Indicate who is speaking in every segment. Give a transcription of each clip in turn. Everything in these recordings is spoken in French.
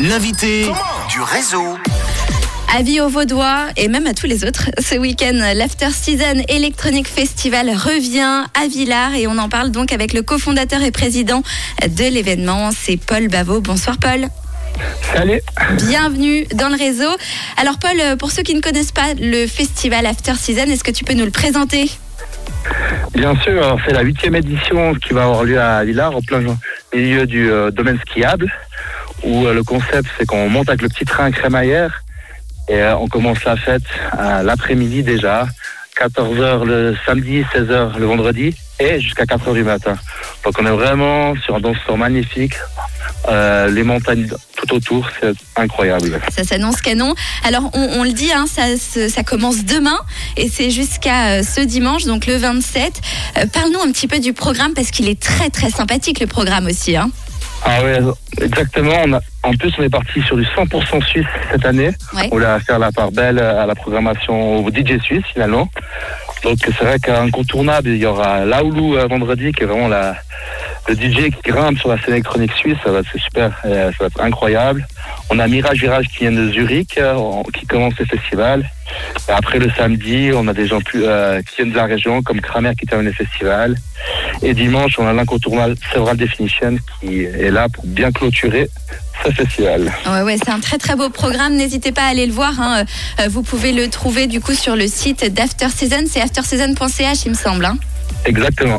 Speaker 1: l'invité du réseau.
Speaker 2: Avis aux Vaudois et même à tous les autres. Ce week-end, l'After Season Electronic Festival revient à Villars et on en parle donc avec le cofondateur et président de l'événement, c'est Paul Bavot. Bonsoir Paul.
Speaker 3: Salut.
Speaker 2: Bienvenue dans le réseau. Alors Paul, pour ceux qui ne connaissent pas le festival After Season, est-ce que tu peux nous le présenter?
Speaker 3: Bien sûr, c'est la huitième édition qui va avoir lieu à Villars, au plein milieu du euh, domaine skiable, où euh, le concept c'est qu'on monte avec le petit train crémaillère et euh, on commence la fête à l'après-midi déjà, 14h le samedi, 16h le vendredi et jusqu'à 4h du matin. Donc on est vraiment sur un danseur magnifique, euh, les montagnes tout autour, c'est incroyable.
Speaker 2: Ça s'annonce canon. Alors, on, le dit, hein, ça, commence demain et c'est jusqu'à euh, ce dimanche, donc le 27. Euh, Parle-nous un petit peu du programme parce qu'il est très très sympathique le programme aussi. Hein.
Speaker 3: Ah ouais, exactement. On a- en plus, on est parti sur du 100% suisse cette année.
Speaker 2: Ouais.
Speaker 3: On voulait faire la part belle à la programmation au DJ suisse finalement. Donc c'est vrai qu'incontournable, il y aura Laoulou euh, vendredi qui est vraiment la, le DJ qui grimpe sur la scène électronique suisse. Ça va être super, euh, ça va être incroyable. On a Mirage Virage qui vient de Zurich, euh, qui commence le festival. Après le samedi, on a des gens euh, qui viennent de la région comme Kramer qui termine le festival. Et dimanche, on a l'incontournable Several Definition qui est là pour bien clôturer ce festival.
Speaker 2: Ouais, ouais, c'est un très très beau programme. N'hésitez pas à aller le voir. hein. Vous pouvez le trouver du coup sur le site d'After Season. C'est afterseason.ch, il me semble. hein.
Speaker 3: Exactement.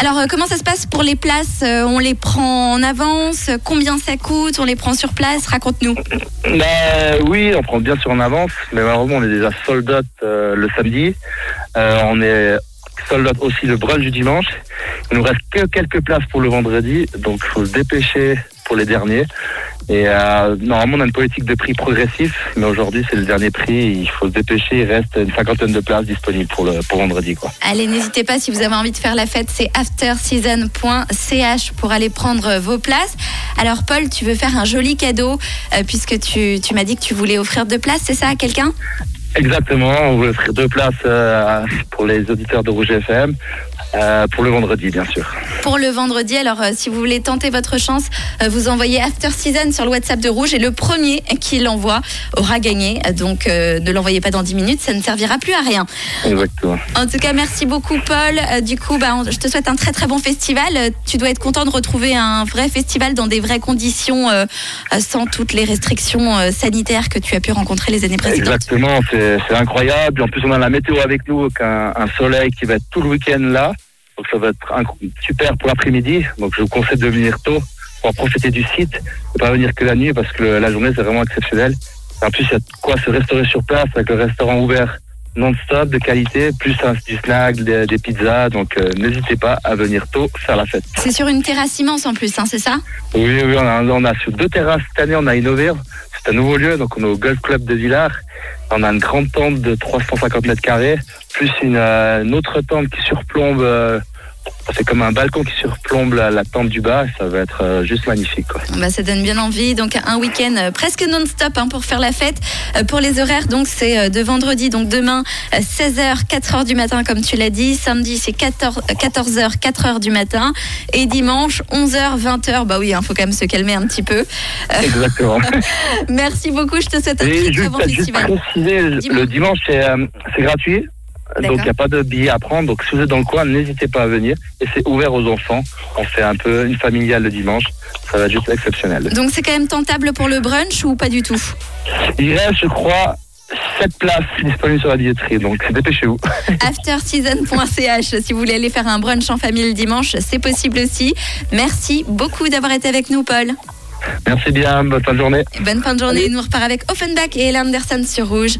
Speaker 2: Alors, euh, comment ça se passe pour les places Euh, On les prend en avance Combien ça coûte On les prend sur place Raconte-nous.
Speaker 3: Ben, oui, on prend bien sûr en avance, mais malheureusement, on est déjà sold out euh, le samedi. Euh, on est sold out aussi le brunch du dimanche. Il nous reste que quelques places pour le vendredi, donc il faut se dépêcher pour les derniers. Et euh, normalement, on a une politique de prix progressif, mais aujourd'hui, c'est le dernier prix. Il faut se dépêcher. Il reste une cinquantaine de places disponibles pour, le, pour vendredi. Quoi.
Speaker 2: Allez, n'hésitez pas si vous avez envie de faire la fête, c'est afterseason.ch pour aller prendre vos places. Alors, Paul, tu veux faire un joli cadeau euh, puisque tu, tu m'as dit que tu voulais offrir deux places, c'est ça à quelqu'un?
Speaker 3: Exactement, on veut offrir deux places euh, pour les auditeurs de Rouge FM, euh, pour le vendredi, bien sûr.
Speaker 2: Pour le vendredi. Alors, euh, si vous voulez tenter votre chance, euh, vous envoyez After Season sur le WhatsApp de Rouge et le premier qui l'envoie aura gagné. Donc, euh, ne l'envoyez pas dans 10 minutes, ça ne servira plus à rien.
Speaker 3: Exactement.
Speaker 2: En tout cas, merci beaucoup, Paul. Du coup, bah, je te souhaite un très très bon festival. Tu dois être content de retrouver un vrai festival dans des vraies conditions, euh, sans toutes les restrictions euh, sanitaires que tu as pu rencontrer les années précédentes.
Speaker 3: Exactement, c'est c'est incroyable. En plus, on a la météo avec nous, avec un, un soleil qui va être tout le week-end là. Donc, ça va être super pour l'après-midi. Donc, je vous conseille de venir tôt pour en profiter du site. Ne pas venir que la nuit parce que le- la journée, c'est vraiment exceptionnel. En plus, il y a de quoi se restaurer sur place avec le restaurant ouvert non-stop de qualité, plus un, du snack, des, des pizzas. Donc, euh, n'hésitez pas à venir tôt faire la fête.
Speaker 2: C'est sur une terrasse immense en plus, hein, c'est ça?
Speaker 3: Oui, oui, on a, on a sur deux terrasses cette année, on a innové. C'est un nouveau lieu, donc on est au Golf Club de Villars. On a une grande tente de 350 mètres carrés, plus une, euh, une autre tente qui surplombe. C'est comme un balcon qui surplombe la, la tente du bas. Ça va être euh, juste magnifique. Quoi.
Speaker 2: Bah, ça donne bien envie. Donc un week-end euh, presque non-stop hein, pour faire la fête. Euh, pour les horaires, donc c'est de vendredi, donc demain euh, 16h, 4h du matin comme tu l'as dit. Samedi c'est 14, euh, 14h, 4h du matin. Et dimanche 11h, 20h. Bah oui, il faut quand même se calmer un petit peu.
Speaker 3: Exactement.
Speaker 2: Merci beaucoup. Je te souhaite un très bon festival.
Speaker 3: préciser, le- dimanche, c'est c'est gratuit? Donc, il n'y a pas de billets à prendre. Donc, si vous êtes dans le coin, n'hésitez pas à venir. Et c'est ouvert aux enfants. On fait un peu une familiale le dimanche. Ça va être juste exceptionnel.
Speaker 2: Donc c'est quand même tentable pour le brunch ou pas du tout?
Speaker 3: Il reste, je crois, 7 places disponibles sur la billetterie, donc dépêchez-vous.
Speaker 2: Afterseason.ch si vous voulez aller faire un brunch en famille le dimanche, c'est possible aussi. Merci beaucoup d'avoir été avec nous, Paul.
Speaker 3: Merci bien, bonne fin de journée.
Speaker 2: Et bonne fin de journée. Nous repart avec Offenbach et Ella Anderson sur Rouge.